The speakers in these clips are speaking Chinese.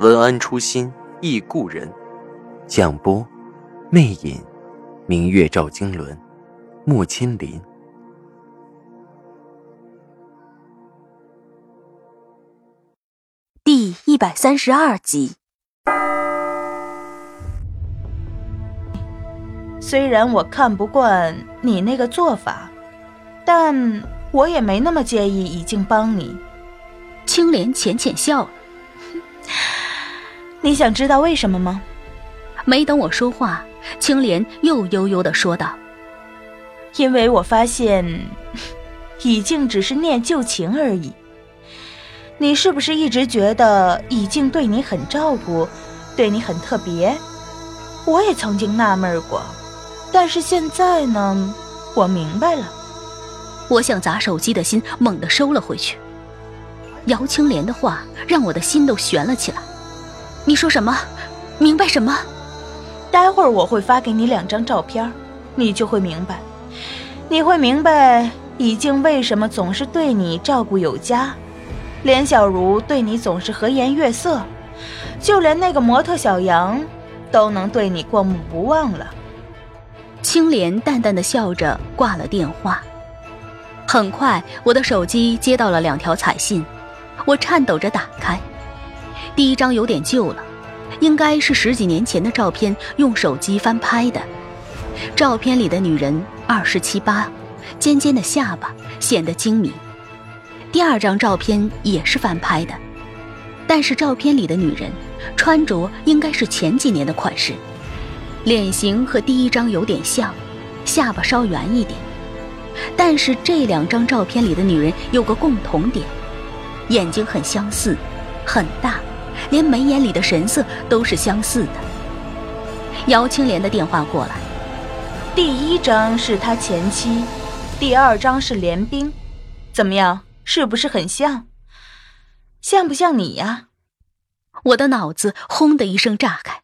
文安初心忆故人，蒋波，魅影，明月照经纶，木千林。第一百三十二集。虽然我看不惯你那个做法，但我也没那么介意已经帮你。青莲浅浅笑了。你想知道为什么吗？没等我说话，青莲又悠悠的说道：“因为我发现，已经只是念旧情而已。你是不是一直觉得已经对你很照顾，对你很特别？我也曾经纳闷过，但是现在呢，我明白了。我想砸手机的心猛地收了回去。姚青莲的话让我的心都悬了起来。”你说什么？明白什么？待会儿我会发给你两张照片，你就会明白。你会明白以静为什么总是对你照顾有加，连小茹对你总是和颜悦色，就连那个模特小杨都能对你过目不忘了。青莲淡淡的笑着挂了电话。很快，我的手机接到了两条彩信，我颤抖着打开。第一张有点旧了，应该是十几年前的照片，用手机翻拍的。照片里的女人二十七八，尖尖的下巴显得精明。第二张照片也是翻拍的，但是照片里的女人穿着应该是前几年的款式，脸型和第一张有点像，下巴稍圆一点。但是这两张照片里的女人有个共同点，眼睛很相似，很大。连眉眼里的神色都是相似的。姚青莲的电话过来，第一张是他前妻，第二张是连冰，怎么样？是不是很像？像不像你呀？我的脑子轰的一声炸开，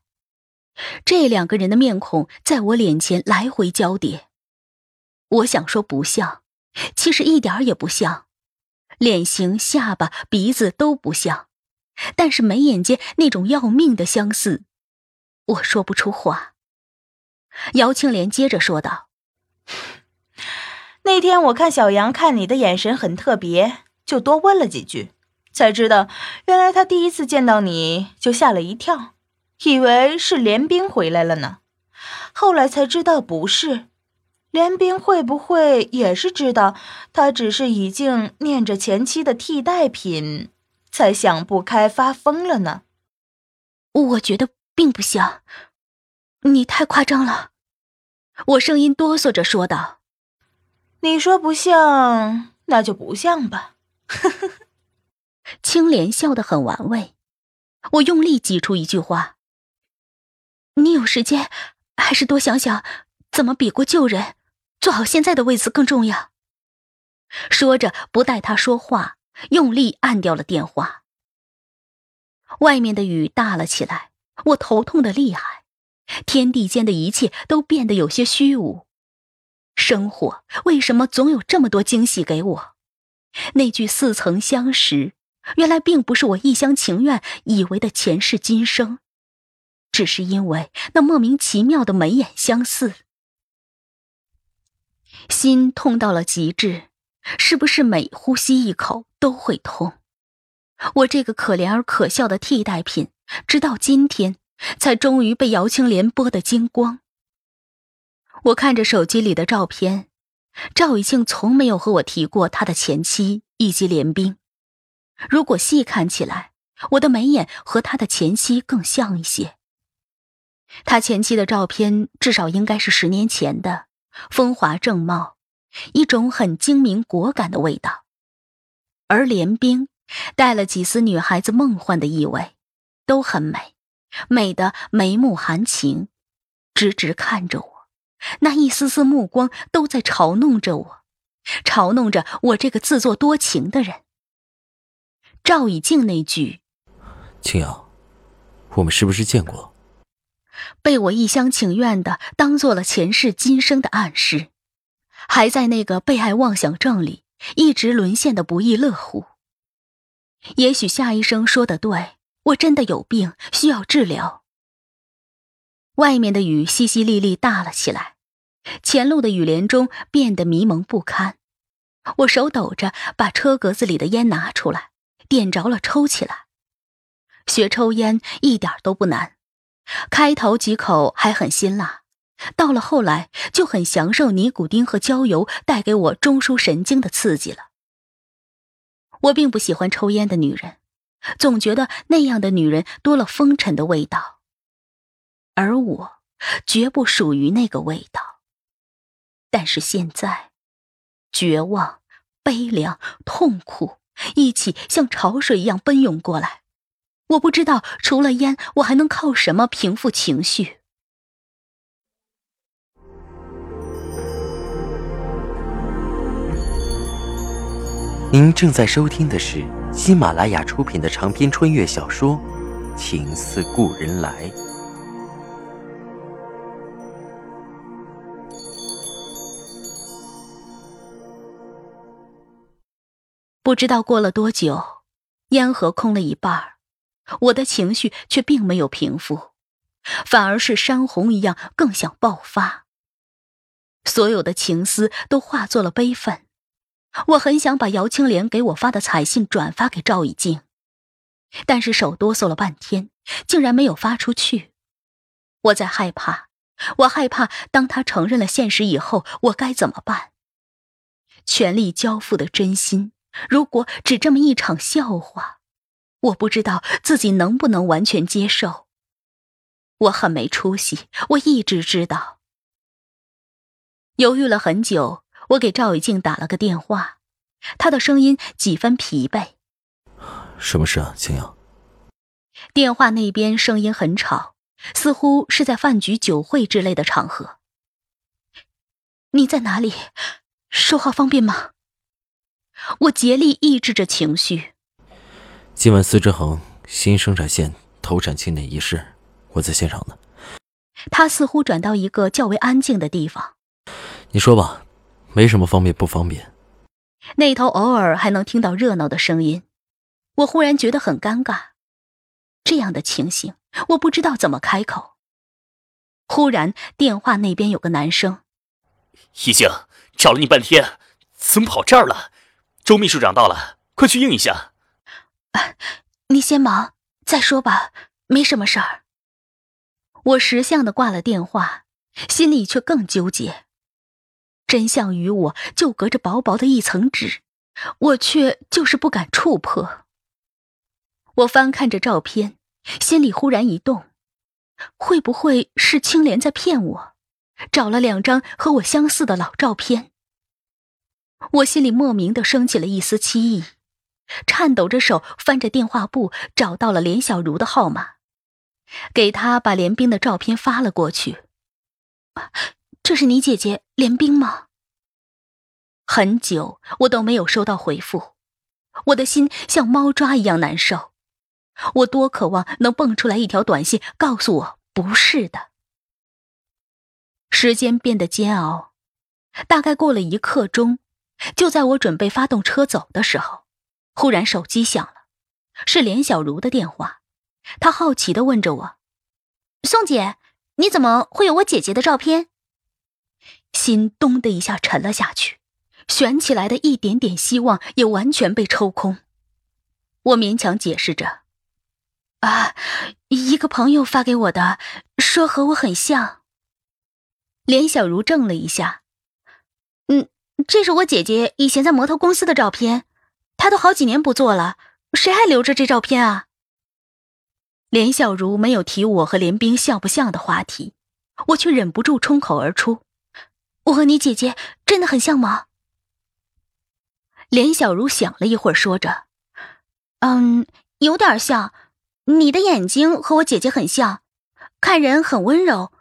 这两个人的面孔在我脸前来回交叠。我想说不像，其实一点也不像，脸型、下巴、鼻子都不像。但是眉眼间那种要命的相似，我说不出话。姚青莲接着说道：“那天我看小杨看你的眼神很特别，就多问了几句，才知道原来他第一次见到你就吓了一跳，以为是连冰回来了呢。后来才知道不是，连冰会不会也是知道他只是已经念着前妻的替代品？”才想不开发疯了呢。我觉得并不像，你太夸张了。我声音哆嗦着说道：“你说不像，那就不像吧。”青莲笑得很玩味。我用力挤出一句话：“你有时间，还是多想想怎么比过旧人，做好现在的位子更重要。”说着，不待他说话。用力按掉了电话。外面的雨大了起来，我头痛的厉害，天地间的一切都变得有些虚无。生活为什么总有这么多惊喜给我？那句似曾相识，原来并不是我一厢情愿以为的前世今生，只是因为那莫名其妙的眉眼相似。心痛到了极致。是不是每呼吸一口都会痛？我这个可怜而可笑的替代品，直到今天才终于被姚青莲剥得精光。我看着手机里的照片，赵以庆从没有和我提过他的前妻以及连冰。如果细看起来，我的眉眼和他的前妻更像一些。他前妻的照片至少应该是十年前的，风华正茂。一种很精明果敢的味道，而连冰带了几丝女孩子梦幻的意味，都很美，美的眉目含情，直直看着我，那一丝丝目光都在嘲弄着我，嘲弄着我这个自作多情的人。赵以静那句“青瑶，我们是不是见过？”被我一厢情愿的当做了前世今生的暗示，还在那个被爱妄想症里一直沦陷的不亦乐乎。也许夏医生说的对，我真的有病，需要治疗。外面的雨淅淅沥沥大了起来，前路的雨帘中变得迷蒙不堪。我手抖着把车格子里的烟拿出来，点着了抽起来。学抽烟一点都不难。开头几口还很辛辣，到了后来就很享受尼古丁和焦油带给我中枢神经的刺激了。我并不喜欢抽烟的女人，总觉得那样的女人多了风尘的味道，而我绝不属于那个味道。但是现在，绝望、悲凉、痛苦一起像潮水一样奔涌过来。我不知道，除了烟，我还能靠什么平复情绪？您正在收听的是喜马拉雅出品的长篇穿越小说《情似故人来》。不知道过了多久，烟盒空了一半。我的情绪却并没有平复，反而是山洪一样更想爆发。所有的情思都化作了悲愤。我很想把姚青莲给我发的彩信转发给赵以静，但是手哆嗦了半天，竟然没有发出去。我在害怕，我害怕当他承认了现实以后，我该怎么办？全力交付的真心，如果只这么一场笑话。我不知道自己能不能完全接受。我很没出息，我一直知道。犹豫了很久，我给赵雨静打了个电话，她的声音几分疲惫。什么事啊，青阳？电话那边声音很吵，似乎是在饭局、酒会之类的场合。你在哪里？说话方便吗？我竭力抑制着情绪。今晚司之恒新生产线投产庆典仪式，我在现场呢。他似乎转到一个较为安静的地方。你说吧，没什么方便不方便。那头偶尔还能听到热闹的声音，我忽然觉得很尴尬。这样的情形，我不知道怎么开口。忽然，电话那边有个男生：“一静，找了你半天，怎么跑这儿了？周秘书长到了，快去应一下。”啊，你先忙，再说吧，没什么事儿。我识相的挂了电话，心里却更纠结。真相与我就隔着薄薄的一层纸，我却就是不敢触碰。我翻看着照片，心里忽然一动，会不会是青莲在骗我，找了两张和我相似的老照片？我心里莫名的升起了一丝凄意。颤抖着手翻着电话簿，找到了连小茹的号码，给她把连冰的照片发了过去。这是你姐姐连冰吗？很久我都没有收到回复，我的心像猫抓一样难受。我多渴望能蹦出来一条短信，告诉我不是的。时间变得煎熬，大概过了一刻钟，就在我准备发动车走的时候。忽然手机响了，是连小茹的电话。她好奇的问着我：“宋姐，你怎么会有我姐姐的照片？”心咚的一下沉了下去，悬起来的一点点希望也完全被抽空。我勉强解释着：“啊，一个朋友发给我的，说和我很像。”连小茹怔了一下：“嗯，这是我姐姐以前在模特公司的照片。”她都好几年不做了，谁还留着这照片啊？连小茹没有提我和连冰像不像的话题，我却忍不住冲口而出：“我和你姐姐真的很像吗？”连小茹想了一会儿，说着：“嗯，有点像，你的眼睛和我姐姐很像，看人很温柔，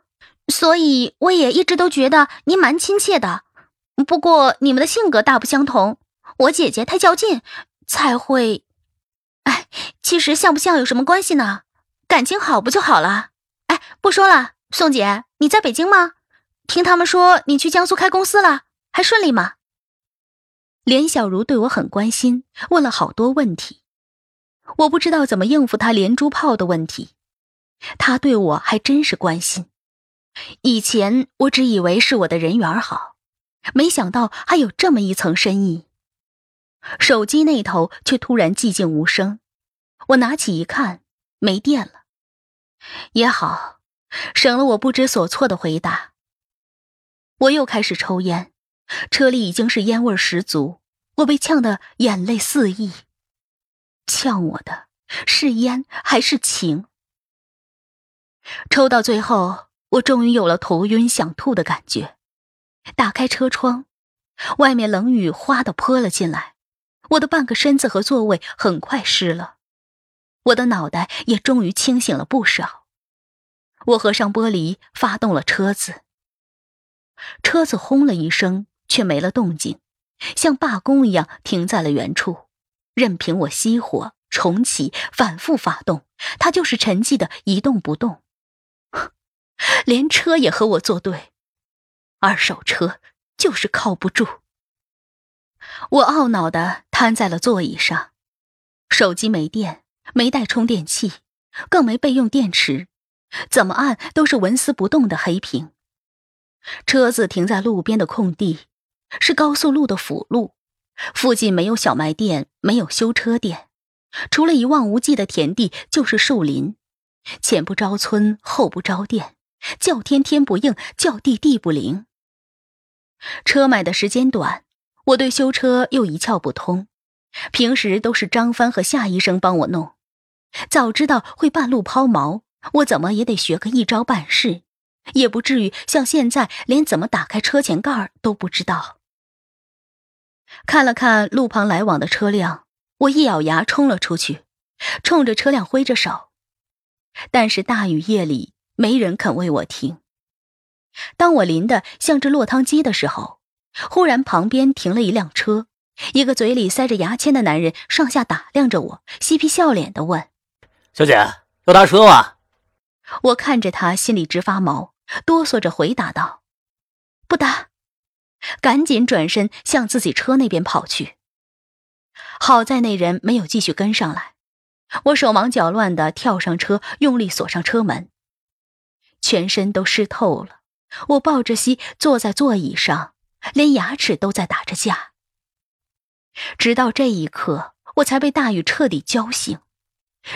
所以我也一直都觉得你蛮亲切的。不过你们的性格大不相同，我姐姐太较劲，才会……哎，其实像不像有什么关系呢？感情好不就好了？哎，不说了，宋姐，你在北京吗？听他们说你去江苏开公司了，还顺利吗？连小茹对我很关心，问了好多问题，我不知道怎么应付她连珠炮的问题。她对我还真是关心。以前我只以为是我的人缘好，没想到还有这么一层深意。手机那头却突然寂静无声，我拿起一看，没电了。也好，省了我不知所措的回答。我又开始抽烟，车里已经是烟味十足，我被呛得眼泪四溢。呛我的是烟还是情？抽到最后，我终于有了头晕想吐的感觉。打开车窗，外面冷雨哗的泼了进来，我的半个身子和座位很快湿了。我的脑袋也终于清醒了不少。我合上玻璃，发动了车子。车子轰了一声，却没了动静，像罢工一样停在了原处，任凭我熄火、重启、反复发动，它就是沉寂的一动不动。连车也和我作对，二手车就是靠不住。我懊恼的瘫在了座椅上，手机没电。没带充电器，更没备用电池，怎么按都是纹丝不动的黑屏。车子停在路边的空地，是高速路的辅路，附近没有小卖店，没有修车店，除了一望无际的田地就是树林。前不着村，后不着店，叫天天不应，叫地地不灵。车买的时间短，我对修车又一窍不通，平时都是张帆和夏医生帮我弄。早知道会半路抛锚，我怎么也得学个一招半式，也不至于像现在连怎么打开车前盖都不知道。看了看路旁来往的车辆，我一咬牙冲了出去，冲着车辆挥着手。但是大雨夜里，没人肯为我停。当我淋得像只落汤鸡的时候，忽然旁边停了一辆车，一个嘴里塞着牙签的男人上下打量着我，嬉皮笑脸的问。小姐，要搭车吗？我看着他，心里直发毛，哆嗦着回答道：“不搭。”赶紧转身向自己车那边跑去。好在那人没有继续跟上来，我手忙脚乱的跳上车，用力锁上车门，全身都湿透了。我抱着膝坐在座椅上，连牙齿都在打着架。直到这一刻，我才被大雨彻底浇醒。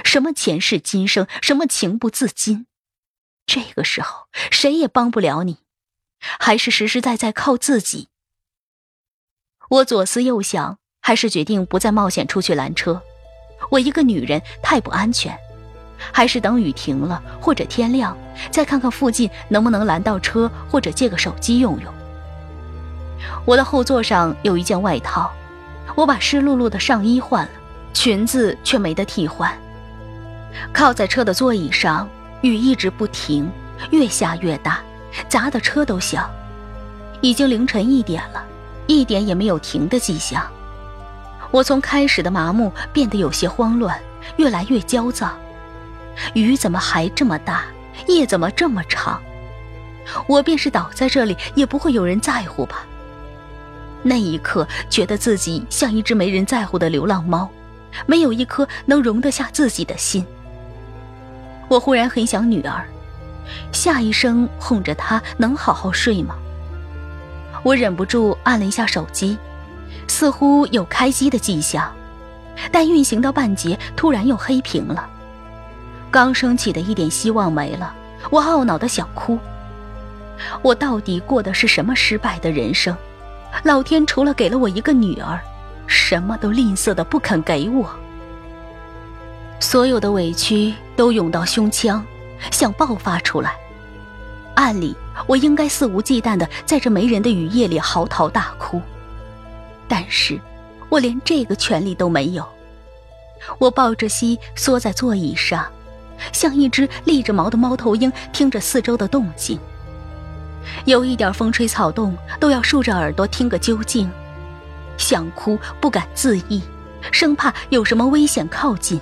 什么前世今生，什么情不自禁，这个时候谁也帮不了你，还是实实在在靠自己。我左思右想，还是决定不再冒险出去拦车。我一个女人太不安全，还是等雨停了或者天亮，再看看附近能不能拦到车，或者借个手机用用。我的后座上有一件外套，我把湿漉漉的上衣换了，裙子却没得替换。靠在车的座椅上，雨一直不停，越下越大，砸的车都响。已经凌晨一点了，一点也没有停的迹象。我从开始的麻木变得有些慌乱，越来越焦躁。雨怎么还这么大？夜怎么这么长？我便是倒在这里，也不会有人在乎吧？那一刻，觉得自己像一只没人在乎的流浪猫，没有一颗能容得下自己的心。我忽然很想女儿，夏医生哄着她能好好睡吗？我忍不住按了一下手机，似乎有开机的迹象，但运行到半截，突然又黑屏了。刚升起的一点希望没了，我懊恼的想哭。我到底过的是什么失败的人生？老天除了给了我一个女儿，什么都吝啬的不肯给我。所有的委屈都涌到胸腔，想爆发出来。按理我应该肆无忌惮的在这没人的雨夜里嚎啕大哭，但是，我连这个权利都没有。我抱着膝缩在座椅上，像一只立着毛的猫头鹰，听着四周的动静。有一点风吹草动，都要竖着耳朵听个究竟。想哭不敢自抑，生怕有什么危险靠近。